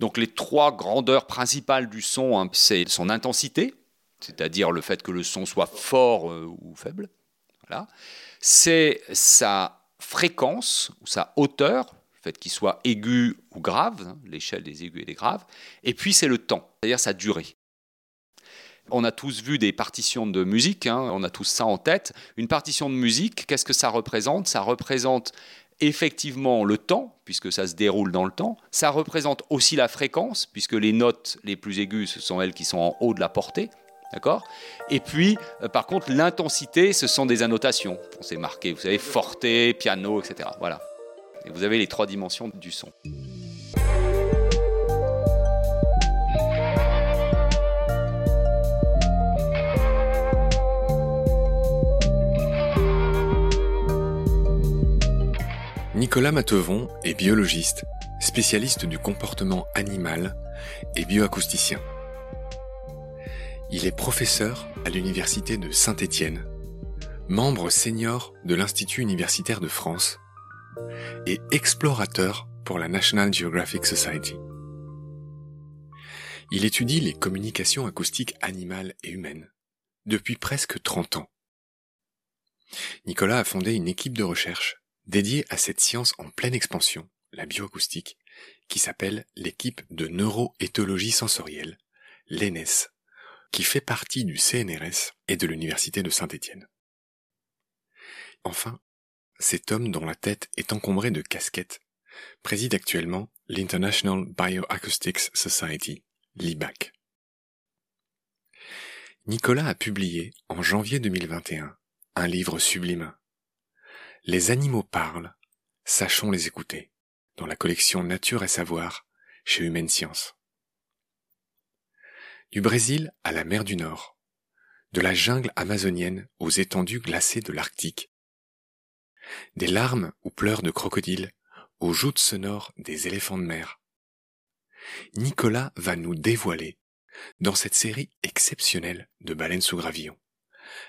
Donc les trois grandeurs principales du son, hein, c'est son intensité, c'est-à-dire le fait que le son soit fort euh, ou faible. Voilà. C'est sa fréquence ou sa hauteur, le fait qu'il soit aigu ou grave, hein, l'échelle des aigus et des graves. Et puis c'est le temps, c'est-à-dire sa durée. On a tous vu des partitions de musique, hein, on a tous ça en tête. Une partition de musique, qu'est-ce que ça représente? Ça représente effectivement le temps, puisque ça se déroule dans le temps. Ça représente aussi la fréquence, puisque les notes les plus aiguës, ce sont elles qui sont en haut de la portée. D'accord? Et puis, euh, par contre, l'intensité, ce sont des annotations. On s'est marqué, vous savez, forte, piano, etc. Voilà. Et vous avez les trois dimensions du son. Nicolas Matevon est biologiste, spécialiste du comportement animal et bioacousticien. Il est professeur à l'Université de Saint-Étienne, membre senior de l'Institut universitaire de France et explorateur pour la National Geographic Society. Il étudie les communications acoustiques animales et humaines depuis presque 30 ans. Nicolas a fondé une équipe de recherche dédié à cette science en pleine expansion, la bioacoustique, qui s'appelle l'équipe de neuroéthologie sensorielle, l'ENES, qui fait partie du CNRS et de l'Université de Saint-Étienne. Enfin, cet homme dont la tête est encombrée de casquettes préside actuellement l'International Bioacoustics Society, l'IBAC. Nicolas a publié en janvier 2021 un livre sublime les animaux parlent, sachons les écouter, dans la collection Nature et Savoir chez Humaine Science. Du Brésil à la mer du Nord, de la jungle amazonienne aux étendues glacées de l'Arctique, des larmes ou pleurs de crocodiles aux joutes sonores des éléphants de mer. Nicolas va nous dévoiler, dans cette série exceptionnelle de baleines sous gravillon,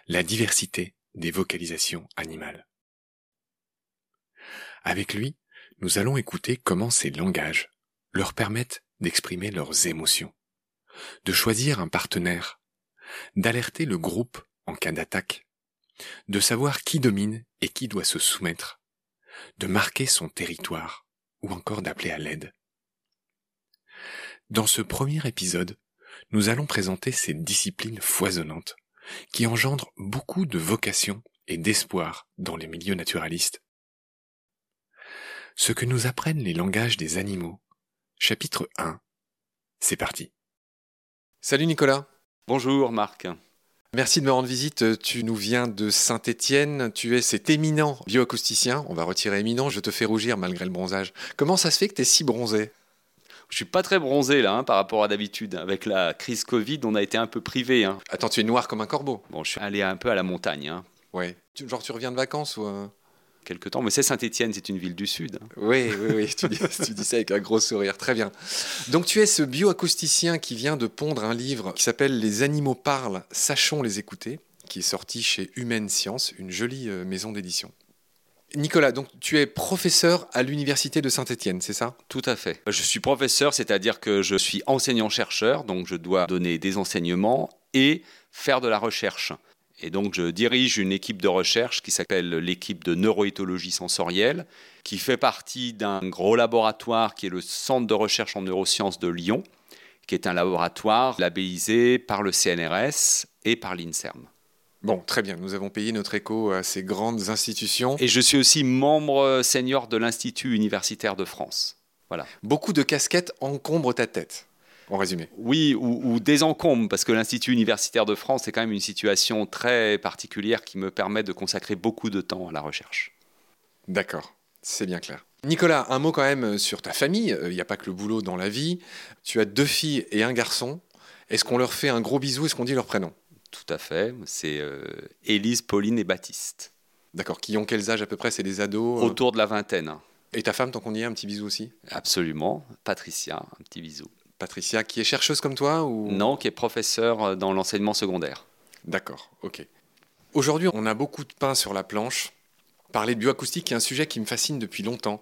la diversité des vocalisations animales. Avec lui, nous allons écouter comment ces langages leur permettent d'exprimer leurs émotions, de choisir un partenaire, d'alerter le groupe en cas d'attaque, de savoir qui domine et qui doit se soumettre, de marquer son territoire ou encore d'appeler à l'aide. Dans ce premier épisode, nous allons présenter ces disciplines foisonnantes qui engendrent beaucoup de vocations et d'espoir dans les milieux naturalistes ce que nous apprennent les langages des animaux. Chapitre 1. C'est parti. Salut Nicolas. Bonjour Marc. Merci de me rendre visite. Tu nous viens de Saint-Étienne. Tu es cet éminent bioacousticien. On va retirer éminent, je te fais rougir malgré le bronzage. Comment ça se fait que tu es si bronzé? Je suis pas très bronzé là hein, par rapport à d'habitude. Avec la crise Covid, on a été un peu privé. Hein. Attends, tu es noir comme un corbeau. Bon, je suis allé un peu à la montagne. Hein. Ouais. Genre tu reviens de vacances ou euh quelque temps. Mais c'est Saint-Étienne, c'est une ville du Sud. Oui, oui, oui, tu dis, tu dis ça avec un gros sourire. Très bien. Donc tu es ce bioacousticien qui vient de pondre un livre qui s'appelle Les animaux parlent, sachons les écouter, qui est sorti chez Humaine Science, une jolie euh, maison d'édition. Nicolas, donc tu es professeur à l'université de Saint-Étienne, c'est ça? Tout à fait. Je suis professeur, c'est-à-dire que je suis enseignant-chercheur, donc je dois donner des enseignements et faire de la recherche. Et donc, je dirige une équipe de recherche qui s'appelle l'équipe de neuroéthologie sensorielle, qui fait partie d'un gros laboratoire qui est le Centre de recherche en neurosciences de Lyon, qui est un laboratoire labellisé par le CNRS et par l'INSERM. Bon, très bien, nous avons payé notre écho à ces grandes institutions. Et je suis aussi membre senior de l'Institut universitaire de France. Voilà. Beaucoup de casquettes encombrent ta tête en résumé. Oui, ou, des encombres, parce que l'Institut universitaire de France est quand même une situation très particulière qui me permet de consacrer beaucoup de temps à la recherche. D'accord, c'est bien clair. Nicolas, un mot quand même sur ta famille. Il n'y a pas que le boulot dans la vie. Tu as deux filles et un garçon. Est-ce qu'on leur fait un gros bisou? Est-ce qu'on dit leur prénom? Tout à fait. C'est euh, Élise, Pauline et Baptiste. D'accord. Qui ont quels âges à peu près? C'est des ados euh? Autour de la vingtaine. Et ta femme, tant qu'on y est, un petit bisou aussi? Absolument. Patricia, un petit bisou. Patricia, qui est chercheuse comme toi ou... Non, qui est professeure dans l'enseignement secondaire. D'accord, ok. Aujourd'hui, on a beaucoup de pain sur la planche. Parler de bioacoustique est un sujet qui me fascine depuis longtemps.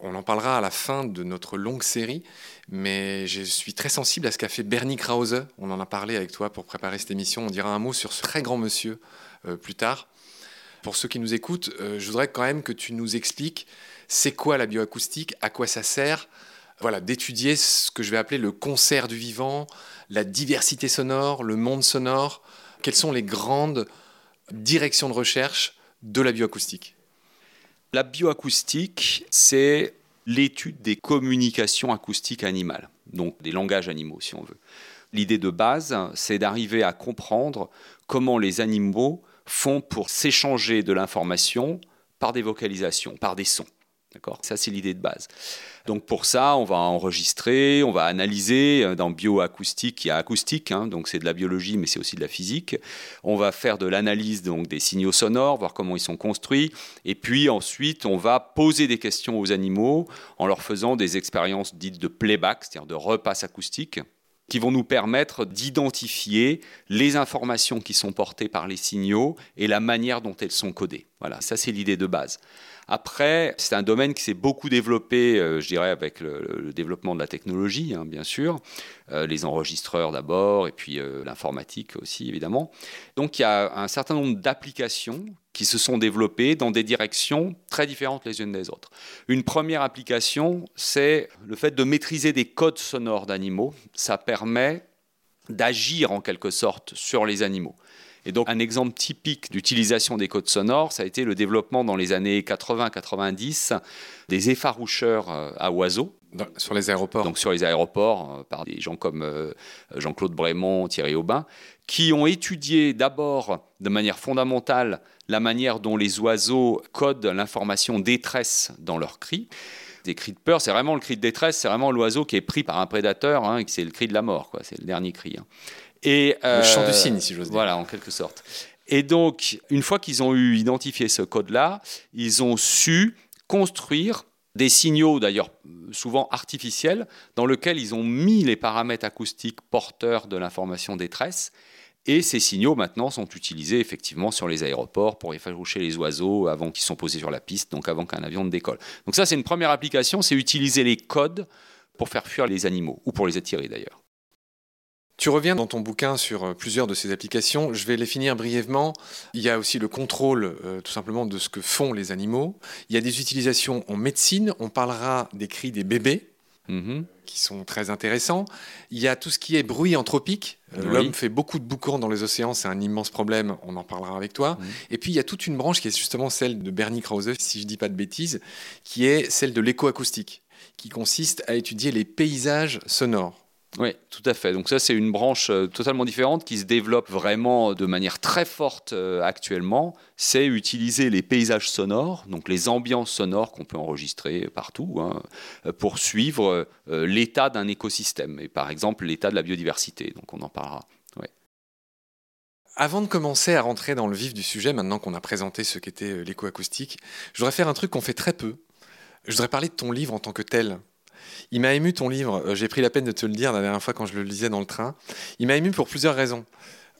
On en parlera à la fin de notre longue série, mais je suis très sensible à ce qu'a fait Bernie Krause. On en a parlé avec toi pour préparer cette émission. On dira un mot sur ce très grand monsieur euh, plus tard. Pour ceux qui nous écoutent, euh, je voudrais quand même que tu nous expliques c'est quoi la bioacoustique, à quoi ça sert, voilà, d'étudier ce que je vais appeler le concert du vivant, la diversité sonore, le monde sonore. Quelles sont les grandes directions de recherche de la bioacoustique? La bioacoustique, c'est l'étude des communications acoustiques animales, donc des langages animaux si on veut. L'idée de base, c'est d'arriver à comprendre comment les animaux font pour s'échanger de l'information par des vocalisations, par des sons. D'accord? Ça, c'est l'idée de base. Donc pour ça, on va enregistrer, on va analyser. Euh, dans bioacoustique, il y a acoustique, hein, donc c'est de la biologie, mais c'est aussi de la physique. On va faire de l'analyse donc des signaux sonores, voir comment ils sont construits. Et puis ensuite, on va poser des questions aux animaux en leur faisant des expériences dites de playback, c'est-à-dire de repasse acoustique qui vont nous permettre d'identifier les informations qui sont portées par les signaux et la manière dont elles sont codées. Voilà, ça c'est l'idée de base. Après, c'est un domaine qui s'est beaucoup développé, euh, je dirais, avec le, développement de la technologie, hein, bien sûr, euh, les enregistreurs d'abord, et puis euh, l'informatique aussi, évidemment. Donc il y a un certain nombre d'applications qui se sont développées dans des directions très différentes les unes des autres. Une première application, c'est le fait de maîtriser des codes sonores d'animaux. Ça permet d'agir en quelque sorte sur les animaux. Et donc un exemple typique d'utilisation des codes sonores, ça a été le développement dans les années 80-90 des effaroucheurs euh, à oiseaux. sur les aéroports. Donc sur les aéroports, euh, par des gens comme euh, Jean-Claude Brémond, Thierry Aubin, qui ont étudié d'abord de manière fondamentale la manière dont les oiseaux codent l'information détresse dans leurs cris des cris de peur, c'est vraiment le cri de détresse, c'est vraiment l'oiseau qui est pris par un prédateur, hein, c'est le cri de la mort, quoi, c'est le dernier cri. Hein. Et, le chant du euh, cygne, si j'ose dire. Voilà, en quelque sorte. Et donc, une fois qu'ils ont eu identifié ce code-là, ils ont su construire des signaux, d'ailleurs souvent artificiels, dans lesquels ils ont mis les paramètres acoustiques porteurs de l'information détresse. Et ces signaux maintenant sont utilisés effectivement sur les aéroports pour effaroucher les oiseaux avant qu'ils soient posés sur la piste, donc avant qu'un avion ne décolle. Donc ça c'est une première application, c'est utiliser les codes pour faire fuir les animaux, ou pour les attirer d'ailleurs. Tu reviens dans ton bouquin sur euh, plusieurs de ces applications. Je vais les finir brièvement. Il y a aussi le contrôle euh, tout simplement de ce que font les animaux. Il y a des utilisations en médecine. On parlera des cris des bébés. Mm-hmm. qui sont très intéressants. Il y a tout ce qui est bruit anthropique. Euh, l'homme fait beaucoup de boucans dans les océans, c'est un immense problème, on en parlera avec toi. Mm. Et puis il y a toute une branche qui est justement celle de Bernie Krause, si je ne dis pas de bêtises, qui est celle de l'écoacoustique, qui consiste à étudier les paysages sonores. Oui, tout à fait. Donc ça, c'est une branche euh, totalement différente qui se développe vraiment de manière très forte euh, actuellement. C'est utiliser les paysages sonores, donc les ambiances sonores qu'on peut enregistrer partout, hein, euh, pour suivre l'état d'un écosystème, et par exemple l'état de la biodiversité. Donc on en parlera. Avant de commencer à rentrer dans le vif du sujet, maintenant qu'on a présenté ce qu'était l'écoacoustique, je voudrais faire un truc qu'on fait très peu. Je voudrais parler de ton livre en tant que tel. Il m'a ému ton livre, euh, j'ai pris la peine de te le dire la dernière fois quand je le lisais dans le train. Il m'a ému pour plusieurs raisons.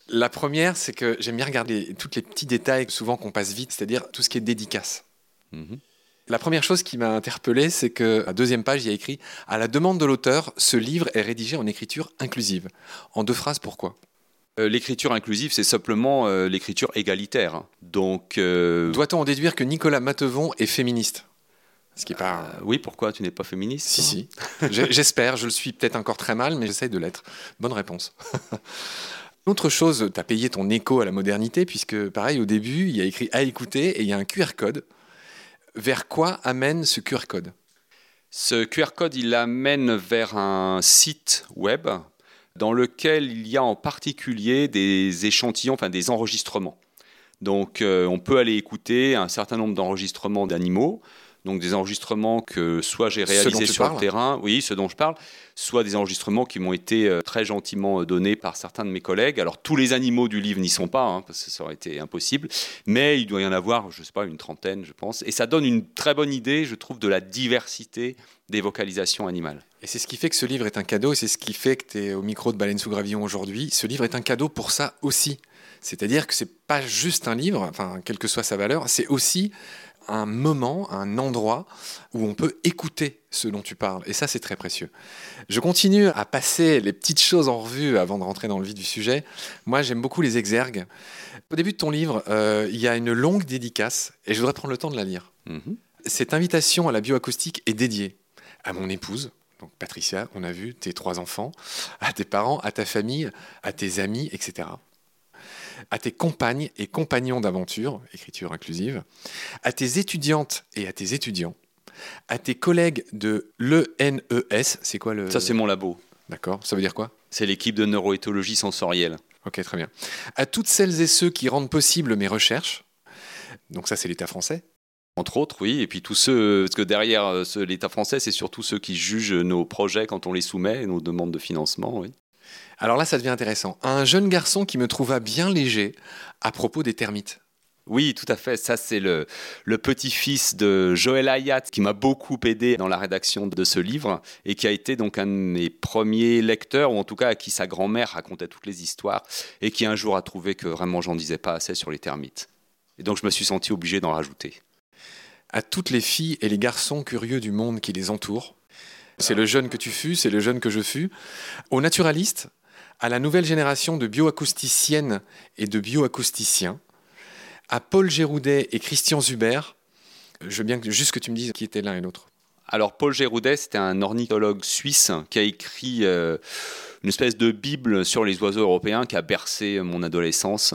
La première, c'est que j'aime bien regarder tous les petits détails, souvent qu'on passe vite, c'est-à-dire tout ce qui est dédicace. Mhm. La première chose qui m'a interpellé, c'est que à deuxième page, il y a écrit À la demande de l'auteur, ce livre est rédigé en écriture inclusive. En deux phrases, pourquoi? Euh, L'écriture inclusive, c'est simplement euh, l'écriture égalitaire. Donc, doit-on en déduire que Nicolas Matevon est féministe? Ce qui. Euh, oui, pourquoi tu n'es pas féministe Si, si. J'espère, je le suis peut-être encore très mal, mais j'essaye de l'être. Bonne réponse. Autre chose, tu as payé ton écho à la modernité, puisque pareil, au début, il y a écrit à écouter et il y a un QR code. Vers quoi amène ce QR code? Ce QR code, il amène vers un site web dans lequel il y a en particulier des échantillons, enfin des enregistrements. Donc euh, on peut aller écouter un certain nombre d'enregistrements d'animaux donc des enregistrements que soit j'ai réalisés sur le terrain, oui, ce dont je parle, soit des enregistrements qui m'ont été euh, très gentiment euh, donnés par certains de mes collègues. Alors tous les animaux du livre n'y sont pas, hein, parce que ça aurait été impossible, mais il doit y en avoir, je ne sais pas, une trentaine, je pense. Et ça donne une très bonne idée, je trouve, de la diversité des vocalisations animales. Et c'est ce qui fait que ce livre est un cadeau, et c'est ce qui fait que tu es au micro de Baleine sous Gravillon aujourd'hui. Ce livre est un cadeau pour ça aussi. C'est-à-dire que c'est pas juste un livre, enfin, quelle que soit sa valeur, c'est aussi un moment, un endroit où on peut écouter ce dont tu parles. Et ça, c'est très précieux. Je continue à passer les petites choses en revue avant de rentrer dans le vif du sujet. Moi, j'aime beaucoup les exergues. Au début de ton livre, euh, il y a une longue dédicace, et je voudrais prendre le temps de la lire. Mhm. Cette invitation à la bioacoustique est dédiée à mon épouse, donc Patricia, on a vu tes trois enfants, à tes parents, à ta famille, à tes amis, etc. À tes compagnes et compagnons d'aventure, écriture inclusive, à tes étudiantes et à tes étudiants, à tes collègues de l'ENES, c'est quoi le... Ça, c'est mon labo. D'accord, ça veut dire quoi? C'est l'équipe de neuroéthologie sensorielle. Ok, très bien. À toutes celles et ceux qui rendent possible mes recherches, donc ça c'est l'État français, Entre autres, oui. Et puis tous ceux, parce que derrière euh, l'État français, c'est surtout ceux qui jugent nos projets quand on les soumet, nos demandes de financement. Oui. Alors là, ça devient intéressant. Un jeune garçon qui me trouva bien léger à propos des termites. Oui, tout à fait. Ça, c'est le, le petit-fils de Joël Hayat qui m'a beaucoup aidé dans la rédaction de ce livre et qui a été donc un de mes premiers lecteurs, ou en tout cas à qui sa grand-mère racontait toutes les histoires et qui un jour a trouvé que vraiment j'en disais pas assez sur les termites. Et donc je me suis senti obligé d'en rajouter. À toutes les filles et les garçons curieux du monde qui les entourent. C'est le jeune que tu fus, c'est le jeune que je fus. Aux naturalistes, à la nouvelle génération de bioacousticiennes et de bioacousticiens, à Paul Géroudet et Christian Zuber, je veux bien juste que tu me dises qui étaient l'un et l'autre. Alors Paul Géroudet, c'était un ornithologue suisse qui a écrit euh, une espèce de bible sur les oiseaux européens qui a bercé mon adolescence,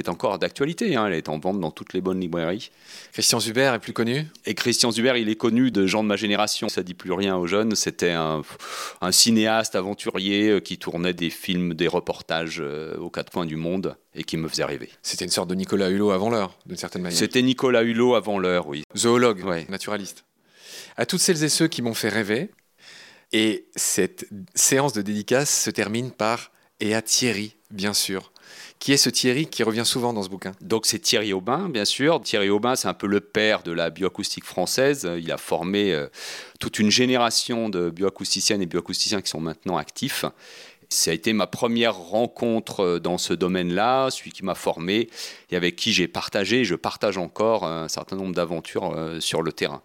est encore d'actualité. hein, elle est en vente dans toutes les bonnes librairies. Christian Zuber est plus connu? Et Christian Zuber, il est connu de gens de ma génération. Ça dit plus rien aux jeunes. C'était un, un cinéaste aventurier euh, qui tournait des films, des reportages euh, aux quatre coins du monde et qui me faisait rêver. C'était une sorte de Nicolas Hulot avant l'heure, d'une certaine manière. C'était Nicolas Hulot avant l'heure, oui. Zoologue, Ouais. naturaliste. À toutes celles et ceux qui m'ont fait rêver. Et cette séance de dédicace se termine par et à Thierry, bien sûr. Qui est ce Thierry qui revient souvent dans ce bouquin? Donc c'est Thierry Aubin, bien sûr. Thierry Aubin, c'est un peu le père de la bioacoustique française. Il a formé euh, toute une génération de bioacousticiennes et bioacousticiens qui sont maintenant actifs. Ça a été ma première rencontre euh, dans ce domaine-là, celui qui m'a formé et avec qui j'ai partagé, je partage encore un certain nombre d'aventures euh, sur le terrain.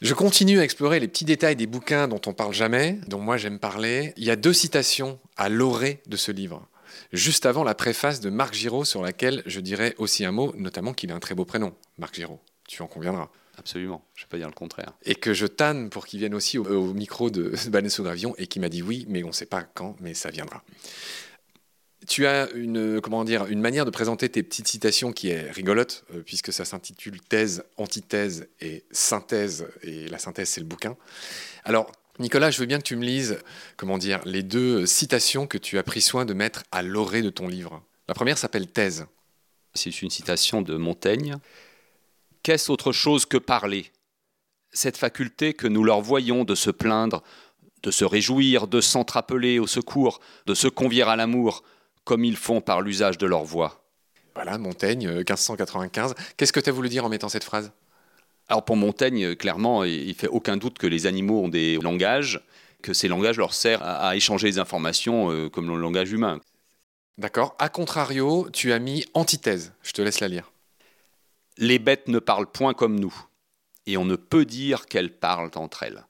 Je continue à explorer les petits détails des bouquins dont on parle jamais, dont moi j'aime parler. Il y a deux citations à l'orée de ce livre. Juste avant la préface de Marc Giraud, sur laquelle je dirais aussi un mot, notamment qu'il a un très beau prénom, Marc Giraud. Tu en conviendras. Absolument, je ne vais pas dire le contraire. et que je tanne pour qu'il vienne aussi au, au micro de Baleine sous Gravion et qui m'a dit oui, mais on ne sait pas quand, mais ça viendra. Tu as une, comment dire, une manière de présenter tes petites citations qui est rigolote, euh, puisque ça s'intitule thèse, antithèse et synthèse, et la synthèse c'est le bouquin. Alors, Nicolas, je veux bien que tu me lises, comment dire, les deux citations que tu as pris soin de mettre à l'orée de ton livre. La première s'appelle thèse. C'est une citation de Montaigne. Qu'est-ce autre chose que parler? Cette faculté que nous leur voyons de se plaindre, de se réjouir, de s'entrappeler au secours, de se convier à l'amour, comme ils font par l'usage de leur voix. Voilà, Montaigne, euh, 1595. Qu'est-ce que tu as voulu dire en mettant cette phrase? Alors pour Montaigne, euh, clairement, il fait aucun doute que les animaux ont des langages, que ces langages leur servent à, à échanger des informations euh, comme le langage humain. D'accord. A contrario, tu as mis antithèse. Je te laisse la lire. Les bêtes ne parlent point comme nous, et on ne peut dire qu'elles parlent entre elles.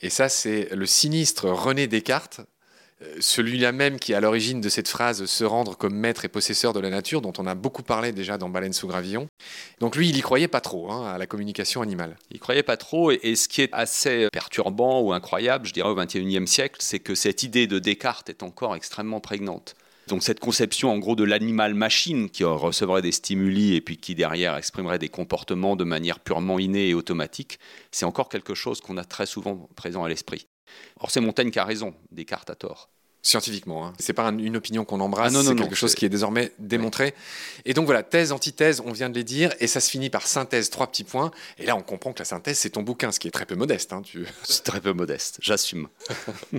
Et ça, c'est le sinistre René Descartes, celui-là même qui est à l'origine de cette phrase se rendre comme maître et possesseur de la nature, dont on a beaucoup parlé déjà dans Baleine sous gravillon. Donc lui, il y croyait pas trop hein, à la communication animale. Il croyait pas trop, et, et ce qui est assez perturbant ou incroyable, je dirais, au XXIe siècle, c'est que cette idée de Descartes est encore extrêmement prégnante. Donc cette conception en gros de l'animal-machine qui recevrait des stimuli et puis qui derrière exprimerait des comportements de manière purement innée et automatique, c'est encore quelque chose qu'on a très souvent présent à l'esprit. Or c'est Montaigne qui a raison, Descartes a tort. Scientifiquement, hein. c'est pas un- une opinion qu'on embrasse, Ah c'est non, quelque chose qui est désormais démontré. Et donc voilà, thèse, antithèse, on vient de les dire, et ça se finit par synthèse, trois petits points. Et là, on comprend que la synthèse, c'est ton bouquin, ce qui est très peu modeste. hein, tu... C'est très peu modeste, j'assume.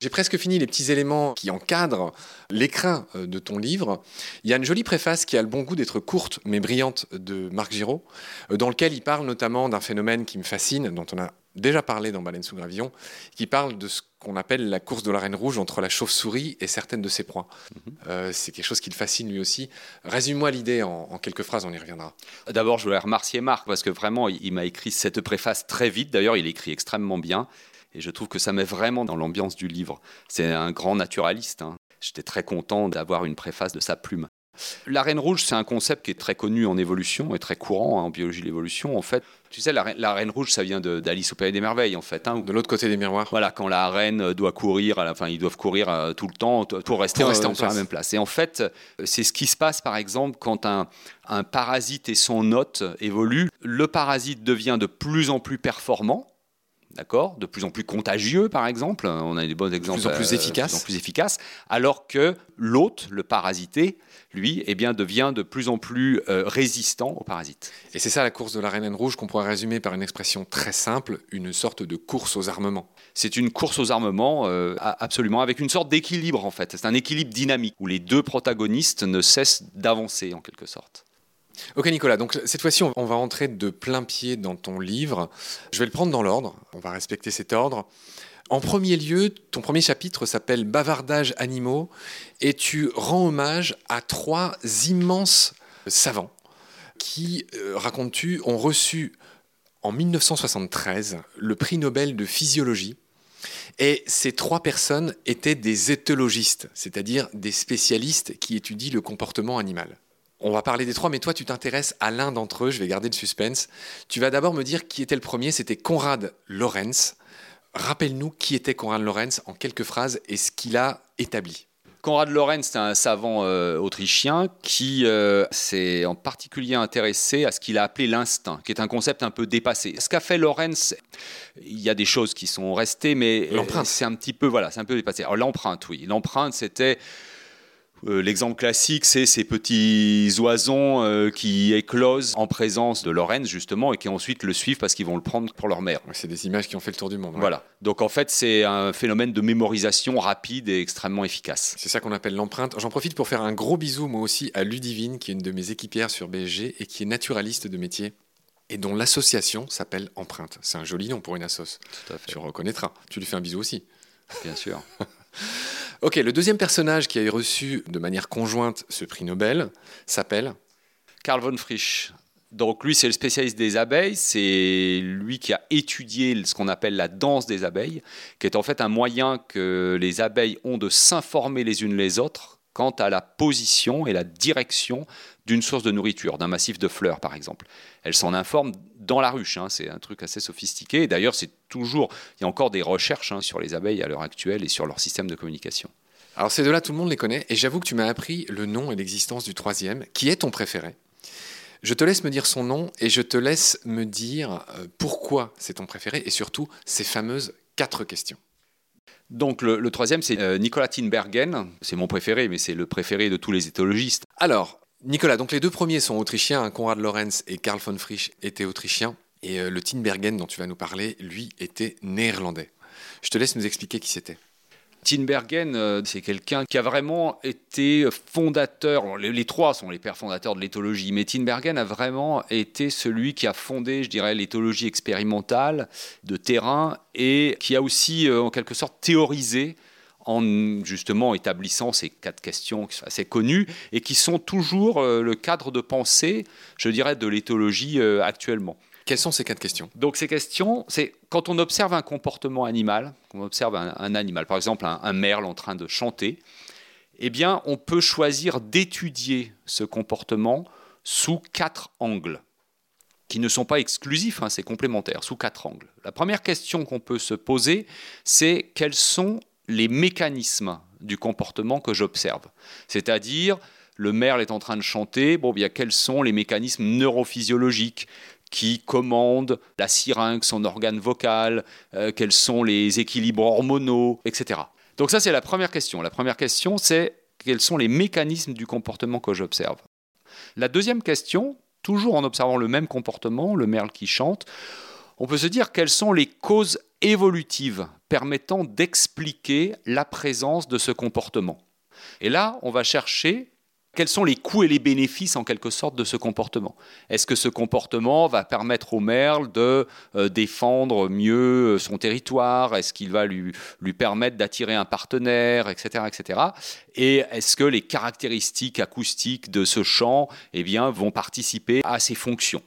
J'ai presque fini les petits éléments qui encadrent l'écrin euh, de ton livre. Il y a une jolie préface qui a le bon goût d'être courte mais brillante de Marc Giraud, euh, dans lequel il parle notamment d'un phénomène qui me fascine, dont on a déjà parlé dans Baleine sous gravillon, qui parle de ce qu'on appelle la course de la reine rouge entre la chauve-souris et certaines de ses proies. Mhm. Euh, c'est quelque chose qui le fascine lui aussi. Résume-moi l'idée en, quelques phrases, on y reviendra. D'abord, je voulais remercier Marc parce que vraiment, il, m'a écrit cette préface très vite. D'ailleurs, il écrit extrêmement bien. Et je trouve que ça met vraiment dans l'ambiance du livre. C'est un grand naturaliste. Hein. J'étais très content d'avoir une préface de sa plume. La reine rouge, c'est un concept qui est très connu en évolution et très courant en biologie de l'évolution. En fait, tu sais, la, reine, rouge, ça vient d'Alice au Pays des Merveilles, en fait. Hein, de l'autre côté des miroirs. Voilà, quand la reine doit courir, enfin, ils doivent courir euh, tout le temps pour rester, en, place. sur la même place. Et en fait, c'est ce qui se passe, par exemple, quand un, un parasite et son hôte évoluent. Le parasite devient de plus en plus performant d'accord, de plus en plus contagieux par exemple, on a des bons exemples, de plus en plus efficaces, euh, plus alors que l'hôte, le parasité, lui, eh bien, devient de plus en plus euh, résistant aux parasites. Et c'est ça la course de la reine rouge qu'on pourrait résumer par une expression très simple, une sorte de course aux armements. C'est une course aux armements, euh, absolument, avec une sorte d'équilibre en fait. C'est un équilibre dynamique où les deux protagonistes ne cessent d'avancer en quelque sorte. Ok Nicolas, donc cette fois-ci on va entrer de plein pied dans ton livre. Je vais le prendre dans l'ordre, on va respecter cet ordre. En premier lieu, ton premier chapitre s'appelle Bavardage animaux et tu rends hommage à trois immenses savants qui, euh, racontes-tu, ont reçu en 1973 le prix Nobel de physiologie. Et ces trois personnes étaient des éthologistes, c'est-à-dire des spécialistes qui étudient le comportement animal. On va parler des trois, mais toi, tu t'intéresses à l'un d'entre eux. Je vais garder le suspense. Tu vas d'abord me dire qui était le premier. C'était Konrad Lorenz. Rappelle-nous qui était Konrad Lorenz en quelques phrases et ce qu'il a établi. Konrad Lorenz, c'est un savant euh, autrichien qui euh, s'est en particulier intéressé à ce qu'il a appelé l'instinct, qui est un concept un peu dépassé. Ce qu'a fait Lorenz, il y a des choses qui sont restées, mais l'empreinte, c'est un petit peu voilà, c'est un peu dépassé. L'empreinte, oui, l'empreinte, c'était euh, l'exemple classique, c'est ces petits oisons euh, qui éclosent en présence de Lorenz, justement, et qui ensuite le suivent parce qu'ils vont le prendre pour leur mère. C'est des images qui ont fait le tour du monde. Voilà. Donc en fait, c'est un phénomène de mémorisation rapide et extrêmement efficace. C'est ça qu'on appelle l'empreinte. J'en profite pour faire un gros bisou, moi aussi, à Ludivine, qui est une de mes équipières sur BSG et qui est naturaliste de métier et dont l'association s'appelle Empreinte. C'est un joli nom pour une assoce. Tout à fait. Tu reconnaîtras. Tu lui fais un bisou aussi. Bien sûr. Ok, le deuxième personnage qui a reçu de manière conjointe ce prix Nobel s'appelle Karl von Frisch. Donc lui, c'est le spécialiste des abeilles, c'est lui qui a étudié ce qu'on appelle la danse des abeilles, qui est en fait un moyen que les abeilles ont de s'informer les unes les autres quant à la position et la direction d'une source de nourriture, d'un massif de fleurs par exemple. Elles s'en informent dans la ruche, hein, c'est un truc assez sophistiqué. D'ailleurs, c'est toujours, il y a encore des recherches hein, sur les abeilles à l'heure actuelle et sur leur système de communication. Alors ces deux-là, tout le monde les connaît, et j'avoue que tu m'as appris le nom et l'existence du troisième, qui est ton préféré. Je te laisse me dire son nom et je te laisse me dire euh, pourquoi c'est ton préféré et surtout ces fameuses quatre questions. Donc le, troisième, c'est euh, Nicolas Tinbergen. C'est mon préféré, mais c'est le préféré de tous les éthologistes. Alors, Nicolas, donc les deux premiers sont autrichiens. Hein, Konrad Lorenz et Karl von Frisch étaient autrichiens. Et euh, le Tinbergen dont tu vas nous parler, lui, était néerlandais. Je te laisse nous expliquer qui c'était. Tinbergen, euh, c'est quelqu'un qui a vraiment été fondateur. Les, trois sont les pères fondateurs de l'éthologie, mais Tinbergen a vraiment été celui qui a fondé, je dirais, l'éthologie expérimentale de terrain et qui a aussi, euh, en quelque sorte, théorisé en justement établissant ces quatre questions assez connues et qui sont toujours euh, le cadre de pensée, je dirais, de l'éthologie actuellement. Quelles sont ces quatre questions? Donc ces questions, c'est quand on observe un comportement animal, on observe un, animal, par exemple un, merle en train de chanter, eh bien on peut choisir d'étudier ce comportement sous quatre angles qui ne sont pas exclusifs, hein, c'est complémentaire, sous quatre angles. La première question qu'on peut se poser, c'est quels sont les mécanismes du comportement que j'observe C'est-à-dire, le merle est en train de chanter, bon, bien, quels sont les mécanismes neurophysiologiques qui commande la syringe, son organe vocal, euh, quels sont les équilibres hormonaux, etc. Donc ça, c'est la première question. La première question, c'est quels sont les mécanismes du comportement que j'observe. La deuxième question, toujours en observant le même comportement, le merle qui chante, on peut se dire quelles sont les causes évolutives permettant d'expliquer la présence de ce comportement. Et là, on va chercher quels sont les coûts et les bénéfices en quelque sorte de ce comportement Est-ce que ce comportement va permettre au merle de euh, défendre mieux son territoire? Est-ce qu'il va lui, lui permettre d'attirer un partenaire, etc., etc. Et est-ce que les caractéristiques acoustiques de ce chant eh bien, vont participer à ses fonctions?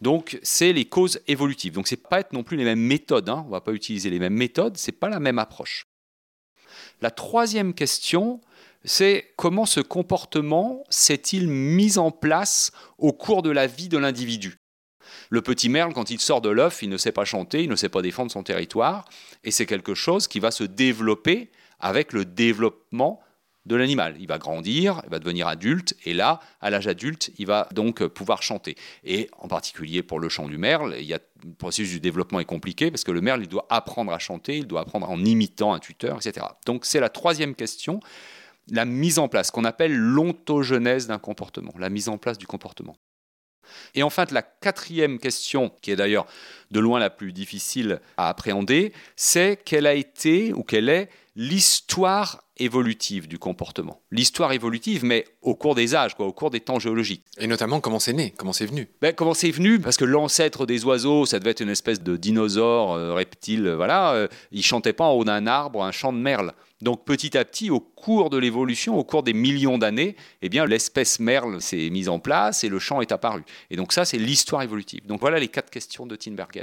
Donc, c'est les causes évolutives. Donc, c'est pas être non plus les mêmes méthodes. Hein. On va pas utiliser les mêmes méthodes. C'est pas la même approche. La troisième question, c'est comment ce comportement s'est-il mis en place au cours de la vie de l'individu? Le petit merle, quand il sort de l'œuf, il ne sait pas chanter, il ne sait pas défendre son territoire, et c'est quelque chose qui va se développer avec le développement de l'animal. Il va grandir, il va devenir adulte, et là, à l'âge adulte, il va donc pouvoir chanter. Et en particulier pour le chant du merle, le processus du développement est compliqué parce que le merle, il doit apprendre à chanter, il doit apprendre en imitant un tuteur, etc. Donc c'est la troisième question la mise en place, qu'on appelle l'ontogenèse d'un comportement, la mise en place du comportement. Et enfin, la quatrième question, qui est d'ailleurs de loin la plus difficile à appréhender, c'est quelle a été ou quelle est l'histoire évolutive du comportement. L'histoire évolutive, mais au cours des âges, quoi, au cours des temps géologiques. Et notamment comment c'est né, comment c'est venu? Ben, comment c'est venu? Parce que l'ancêtre des oiseaux, ça devait être une espèce de dinosaure, euh, reptile, voilà. Euh, il chantait pas en haut d'un arbre un chant de merle. Donc petit à petit, au cours de l'évolution, au cours des millions d'années, eh bien l'espèce merle s'est mise en place et le chant est apparu. Et donc ça, c'est l'histoire évolutive. Donc voilà les quatre questions de Tinbergen.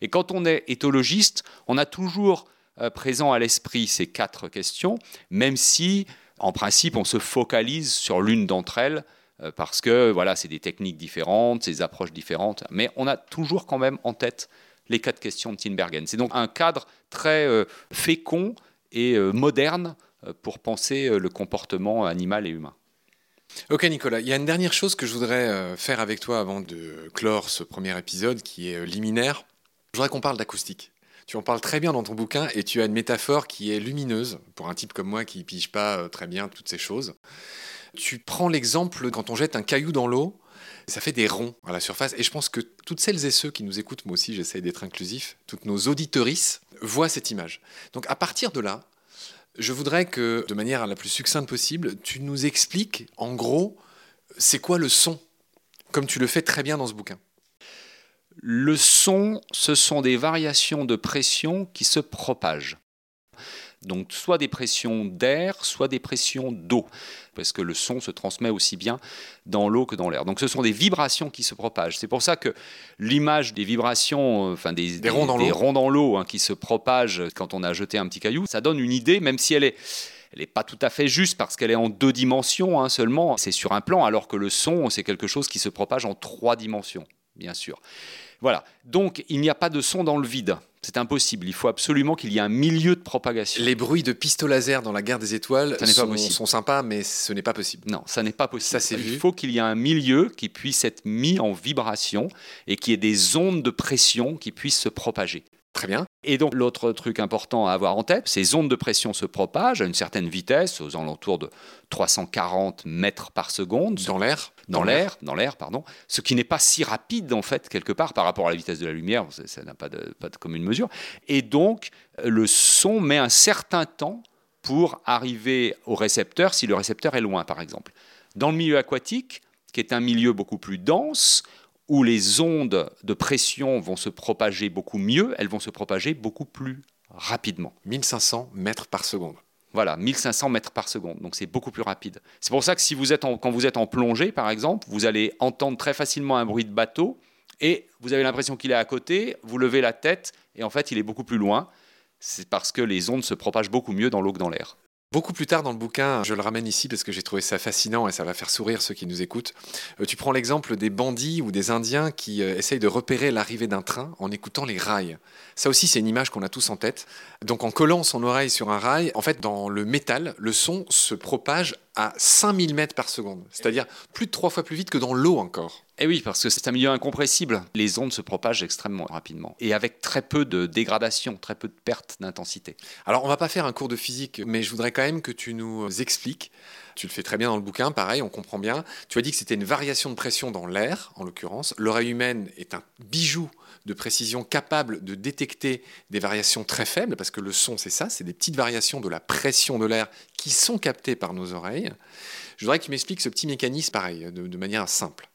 Et quand on est éthologiste, on a toujours euh, présent à l'esprit ces quatre questions, même si, en principe, on se focalise sur l'une d'entre elles, euh, parce que voilà, c'est des techniques différentes, des approches différentes, mais on a toujours quand même en tête les quatre questions de Tinbergen. C'est donc un cadre très euh, fécond et moderne pour penser le comportement animal et humain. Ok Nicolas, il y a une dernière chose que je voudrais faire avec toi avant de clore ce premier épisode qui est liminaire. Je voudrais qu'on parle d'acoustique. Tu en parles très bien dans ton bouquin et tu as une métaphore qui est lumineuse pour un type comme moi qui pige pas euh, très bien toutes ces choses. Tu prends l'exemple quand on jette un caillou dans l'eau, ça fait des ronds à la surface. Et je pense que toutes celles et ceux qui nous écoutent, moi aussi j'essaye d'être inclusif, toutes nos auditorices voient cette image. Donc à partir de là, je voudrais que, de manière la plus succincte possible, tu nous expliques en gros c'est quoi le son, comme tu le fais très bien dans ce bouquin. Le son, ce sont des variations de pression qui se propagent. Donc soit des pressions d'air, soit des pressions d'eau, parce que le son se transmet aussi bien dans l'eau que dans l'air. Donc ce sont des vibrations qui se propagent. C'est pour ça que l'image des vibrations, enfin des, ronds dans l'eau hein, qui se propagent quand on a jeté un petit caillou, ça donne une idée, même si elle est elle n'est pas tout à fait juste parce qu'elle est en deux dimensions hein, seulement. C'est sur un plan, alors que le son, c'est quelque chose qui se propage en trois dimensions, bien sûr. Voilà. Donc, il n'y a pas de son dans le vide. C'est impossible. Il faut absolument qu'il y ait un milieu de propagation. Les bruits de pistolets laser dans la guerre des étoiles sont, sont, sympas, mais ce n'est pas possible. Non, ça n'est pas possible. Ça, il faut qu'il y ait un milieu qui puisse être mis en vibration et qu'il y ait des ondes de pression qui puissent se propager. Très bien. Et donc l'autre truc important à avoir en tête, ces ondes de pression se propagent à une certaine vitesse, aux alentours de 340 mètres par seconde. Dans l'air Dans l'air, dans l'air, pardon. Ce qui n'est pas si rapide en fait quelque part par rapport à la vitesse de la lumière, ça n'a pas de, pas de commune mesure. Et donc le son met un certain temps pour arriver au récepteur si le récepteur est loin par exemple. Dans le milieu aquatique, qui est un milieu beaucoup plus dense, où les ondes de pression vont se propager beaucoup mieux, elles vont se propager beaucoup plus rapidement. 1500 mètres par seconde. Voilà, 1500 mètres par seconde, donc c'est beaucoup plus rapide. C'est pour ça que si vous êtes quand vous êtes en plongée, par exemple, vous allez entendre très facilement un bruit de bateau et vous avez l'impression qu'il est à côté, vous levez la tête et en fait il est beaucoup plus loin. C'est parce que les ondes se propagent beaucoup mieux dans l'eau que dans l'air. Beaucoup plus tard dans le bouquin, je le ramène ici parce que j'ai trouvé ça fascinant et ça va faire sourire ceux qui nous écoutent. Euh, tu prends l'exemple des bandits ou des Indiens qui euh, essayent de repérer l'arrivée d'un train en écoutant les rails. Ça aussi, c'est une image qu'on a tous en tête. Donc en collant son oreille sur un rail, en fait, dans le métal, le son se propage à 5000 mètres par seconde, c'est-à-dire plus de trois fois plus vite que dans l'eau encore. Et eh oui, parce que c'est un milieu incompressible. Les ondes se propagent extrêmement rapidement et avec très peu de dégradation, très peu de perte d'intensité. Alors, on va pas faire un cours de physique, mais je voudrais quand même que tu nous expliques. Tu le fais très bien dans le bouquin, pareil, on comprend bien. Tu as dit que c'était une variation de pression dans l'air, en l'occurrence. L'oreille humaine est un bijou de précision capable de détecter des variations très faibles, parce que le son, c'est ça, c'est des petites variations de la pression de l'air qui sont captées par nos oreilles. Je voudrais que tu m'expliques ce petit mécanisme, pareil, de, manière simple.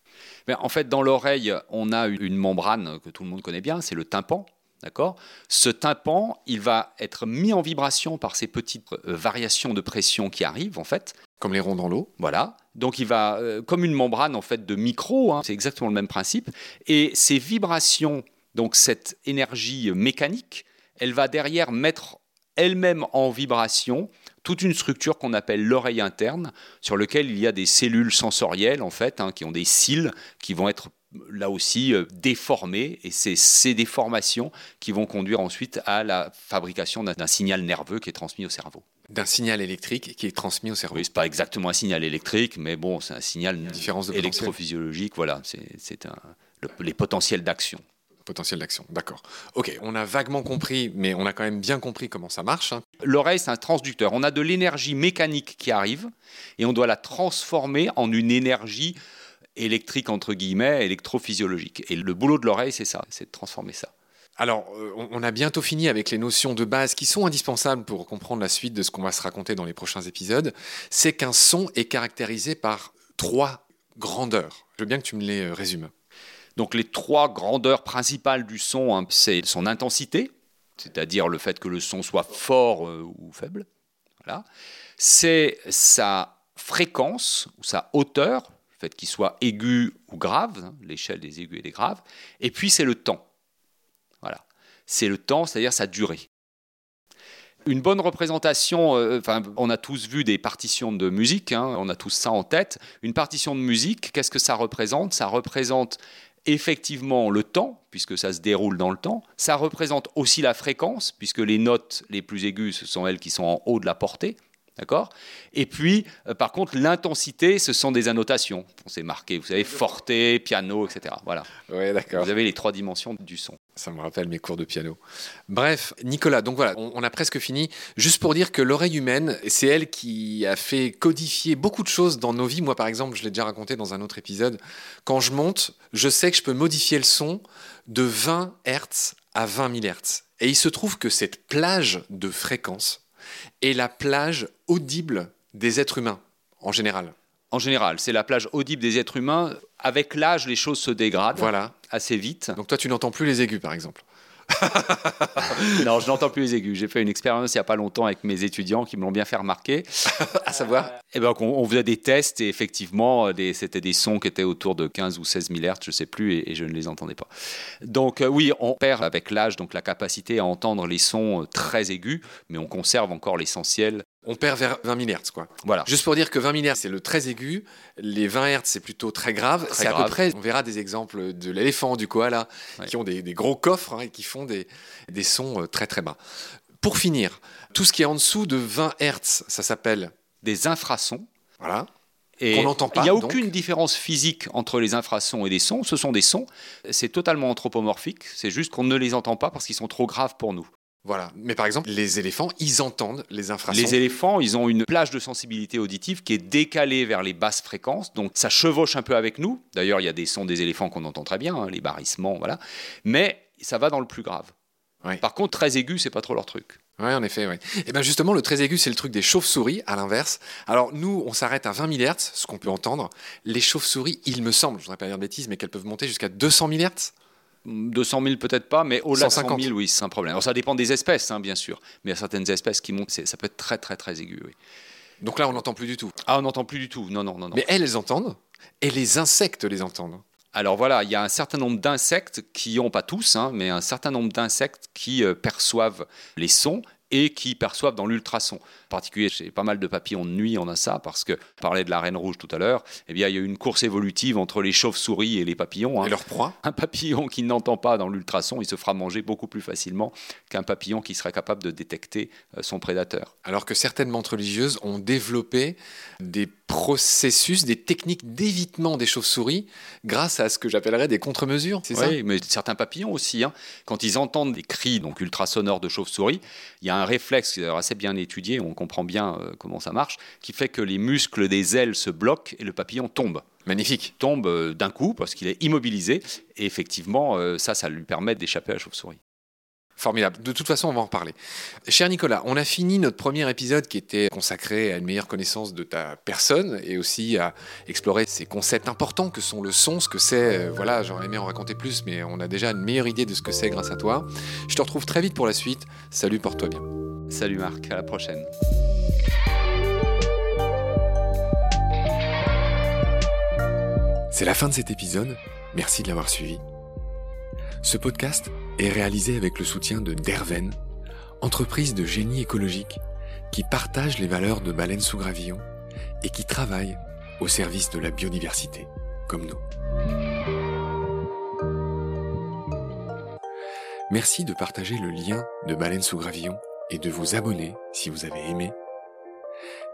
Mais en fait, dans l'oreille, on a une membrane que tout le monde connaît bien, c'est le tympan. D'accord? Ce tympan, il va être mis en vibration par ces petites euh, variations de pression qui arrivent, en fait. Comme les ronds dans l'eau. Voilà. Donc il va, euh, comme une membrane en fait de micro, hein, c'est exactement le même principe. Et ces vibrations, donc cette énergie mécanique, elle va derrière mettre elle-même en vibration toute une structure qu'on appelle l'oreille interne, sur laquelle il y a des cellules sensorielles en fait, hein, qui ont des cils qui vont être là aussi euh, déformées, et c'est ces déformations qui vont conduire ensuite à la fabrication d'un signal nerveux qui est transmis au cerveau. D'un signal électrique qui est transmis au cerveau. Oui, c'est pas exactement un signal électrique, mais bon, c'est un signal électrophysiologique. Voilà, c'est les potentiels d'action potentiel d'action. D'accord. Ok, on a vaguement compris, mais on a quand même bien compris comment ça marche. Hein. L'oreille, c'est un transducteur. On a de l'énergie mécanique qui arrive et on doit la transformer en une énergie électrique, entre guillemets, électrophysiologique. Et le boulot de l'oreille, c'est ça, c'est de transformer ça. Alors, on a bientôt fini avec les notions de base qui sont indispensables pour comprendre la suite de ce qu'on va se raconter dans les prochains épisodes. C'est qu'un son est caractérisé par trois grandeurs. Je veux bien que tu me les euh, résumes. Donc les trois grandeurs principales du son, hein, c'est son intensité, c'est-à-dire le fait que le son soit fort euh, ou faible. Voilà. C'est sa fréquence ou sa hauteur, le fait qu'il soit aigu ou grave, hein, l'échelle des aigus et des graves. Et puis c'est le temps. Voilà. C'est le temps, c'est-à-dire sa durée. Une bonne représentation, euh, on a tous vu des partitions de musique, hein, on a tous ça en tête. Une partition de musique, qu'est-ce que ça représente? Ça représente effectivement le temps, puisque ça se déroule dans le temps. Ça représente aussi la fréquence, puisque les notes les plus aiguës, ce sont elles qui sont en haut de la portée. D'accord? Et puis, euh, par contre, l'intensité, ce sont des annotations. On s'est marqué, vous savez, forte, piano, etc. Voilà. Ouais, d'accord. Vous avez les trois dimensions du son. Ça me rappelle mes cours de piano. Bref, Nicolas, donc voilà, on, a presque fini. Juste pour dire que l'oreille humaine, c'est elle qui a fait codifier beaucoup de choses dans nos vies. Moi, par exemple, je l'ai déjà raconté dans un autre épisode. Quand je monte, je sais que je peux modifier le son de 20 Hz à 20 000 Hz. Et il se trouve que cette plage de fréquence, et la plage audible des êtres humains, en général. En général, c'est la plage audible des êtres humains. Avec l'âge, les choses se dégradent voilà. assez vite. Donc toi, tu n'entends plus les aigus, par exemple non, je n'entends plus les aigus. J'ai fait une expérience il n'y a pas longtemps avec mes étudiants qui me l'ont bien fait remarquer. à savoir eh ben, on, faisait des tests et effectivement, c'était des sons qui étaient autour de 15 ou 16 000 Hz, je ne sais plus, et, je ne les entendais pas. Donc euh, oui, on perd avec l'âge donc la capacité à entendre les sons euh, très aigus, mais on conserve encore l'essentiel on perd vers 20 000 Hz. Quoi. Voilà. Juste pour dire que 20 000 Hz, c'est le très aigu. Les 20 Hz, c'est plutôt très grave. C'est à peu près, on verra des exemples de l'éléphant, du koala, qui ont des, gros coffres hein, et qui font des, des sons euh, très très bas. Pour finir, tout ce qui est en dessous de 20 Hz, ça s'appelle des infrasons. Voilà. Et n'entend pas. Il n'y a aucune différence physique entre les infrasons et des sons. Ce sont des sons. C'est totalement anthropomorphique. C'est juste qu'on ne les entend pas parce qu'ils sont trop graves pour nous. Voilà. Mais par exemple, les éléphants, ils entendent les infrasons. Les éléphants, ils ont une plage de sensibilité auditive qui est décalée vers les basses fréquences. Donc ça chevauche un peu avec nous. D'ailleurs, il y a des sons des éléphants qu'on entend très bien, hein, les barrissements, voilà. Mais ça va dans le plus grave. Par contre, très aigu, c'est pas trop leur truc. Oui, en effet. Ouais. Et bien justement, le très aigu, c'est le truc des chauves-souris, à l'inverse. Alors nous, on s'arrête à 20 000 Hz, ce qu'on peut entendre. Les chauves-souris, il me semble, je ne voudrais pas dire de bêtises, mais qu'elles peuvent monter jusqu'à 200 000 Hz 200 000 peut-être pas, mais au-delà de 100 000, oui, c'est un problème. Alors ça dépend des espèces, hein, bien sûr, mais il y a certaines espèces qui montent, ça peut être très très très aigu. Oui. Donc là, on n'entend plus du tout. Ah, on n'entend plus du tout. Non, non, non, non. Mais elles, elles entendent, et les insectes les entendent. Alors voilà, il y a un certain nombre d'insectes qui ont, pas tous, hein, mais un certain nombre d'insectes qui euh, perçoivent les sons et qui perçoivent dans l'ultrason. En particulier chez pas mal de papillons de nuit, on a ça, parce que, on parlait de la reine rouge tout à l'heure, eh bien, il y a eu une course évolutive entre les chauves-souris et les papillons. Hein. Et leur proie Un papillon qui n'entend pas dans l'ultrason, il se fera manger beaucoup plus facilement qu'un papillon qui serait capable de détecter euh, son prédateur. Alors que certaines montres religieuses ont développé des processus, des techniques d'évitement des chauves-souris grâce à ce que j'appellerais des contre-mesures, c'est ça? Oui, mais certains papillons aussi, hein. quand ils entendent des cris donc ultrasonores de chauves-souris, il y a un réflexe qui est assez bien étudié, qu'on comprend bien euh, comment ça marche, qui fait que les muscles des ailes se bloquent et le papillon tombe. Magnifique. Tombe euh, d'un coup parce qu'il est immobilisé. Et effectivement, euh, ça, ça lui permet d'échapper à la chauve-souris. Formidable. De toute façon, on va en reparler. Cher Nicolas, on a fini notre premier épisode qui était consacré à une meilleure connaissance de ta personne et aussi à explorer ces concepts importants que sont le son, ce que c'est. Voilà, j'aurais aimé en raconter plus, mais on a déjà une meilleure idée de ce que c'est grâce à toi. Je te retrouve très vite pour la suite. Salut, porte-toi bien. Salut Marc, à la prochaine. C'est la fin de cet épisode. Merci de l'avoir suivi. Ce podcast est réalisé avec le soutien de Derven, entreprise de génie écologique qui partage les valeurs de Baleine sous Gravillon et qui travaille au service de la biodiversité, comme nous. Merci de partager le lien de Baleine sous Gravillon et de vous abonner si vous avez aimé.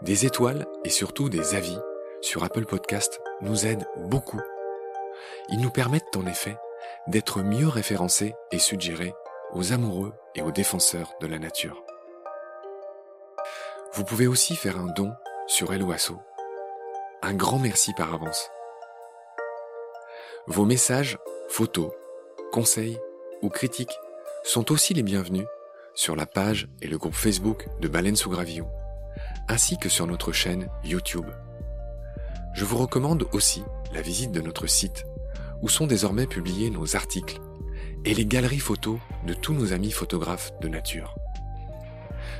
Des étoiles et surtout des avis sur Apple Podcast nous aident beaucoup. Ils nous permettent en effet d'être mieux référencés et suggérés aux amoureux et aux défenseurs de la nature. Vous pouvez aussi faire un don sur Helloasso. Un grand merci par avance. Vos messages, photos, conseils ou critiques sont aussi les bienvenus sur la page et le groupe Facebook de Baleine sous Gravillon, ainsi que sur notre chaîne YouTube. Je vous recommande aussi la visite de notre site, où sont désormais publiés nos articles et les galeries photos de tous nos amis photographes de nature.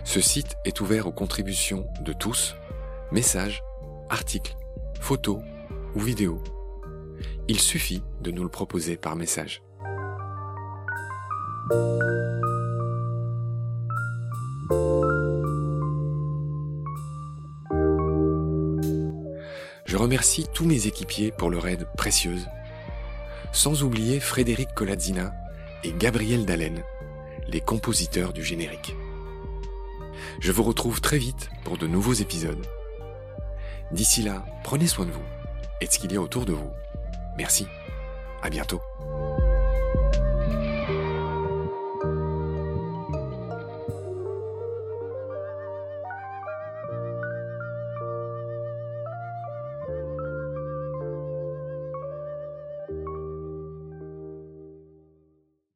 Ce site est ouvert aux contributions de tous, messages, articles, photos ou vidéos. Il suffit de nous le proposer par message. Je remercie tous mes équipiers pour leur aide précieuse, sans oublier Frédéric Colazzina et Gabriel Dallen, les compositeurs du générique. Je vous retrouve très vite pour de nouveaux épisodes. D'ici là, prenez soin de vous et de ce qu'il y a autour de vous. Merci. À bientôt.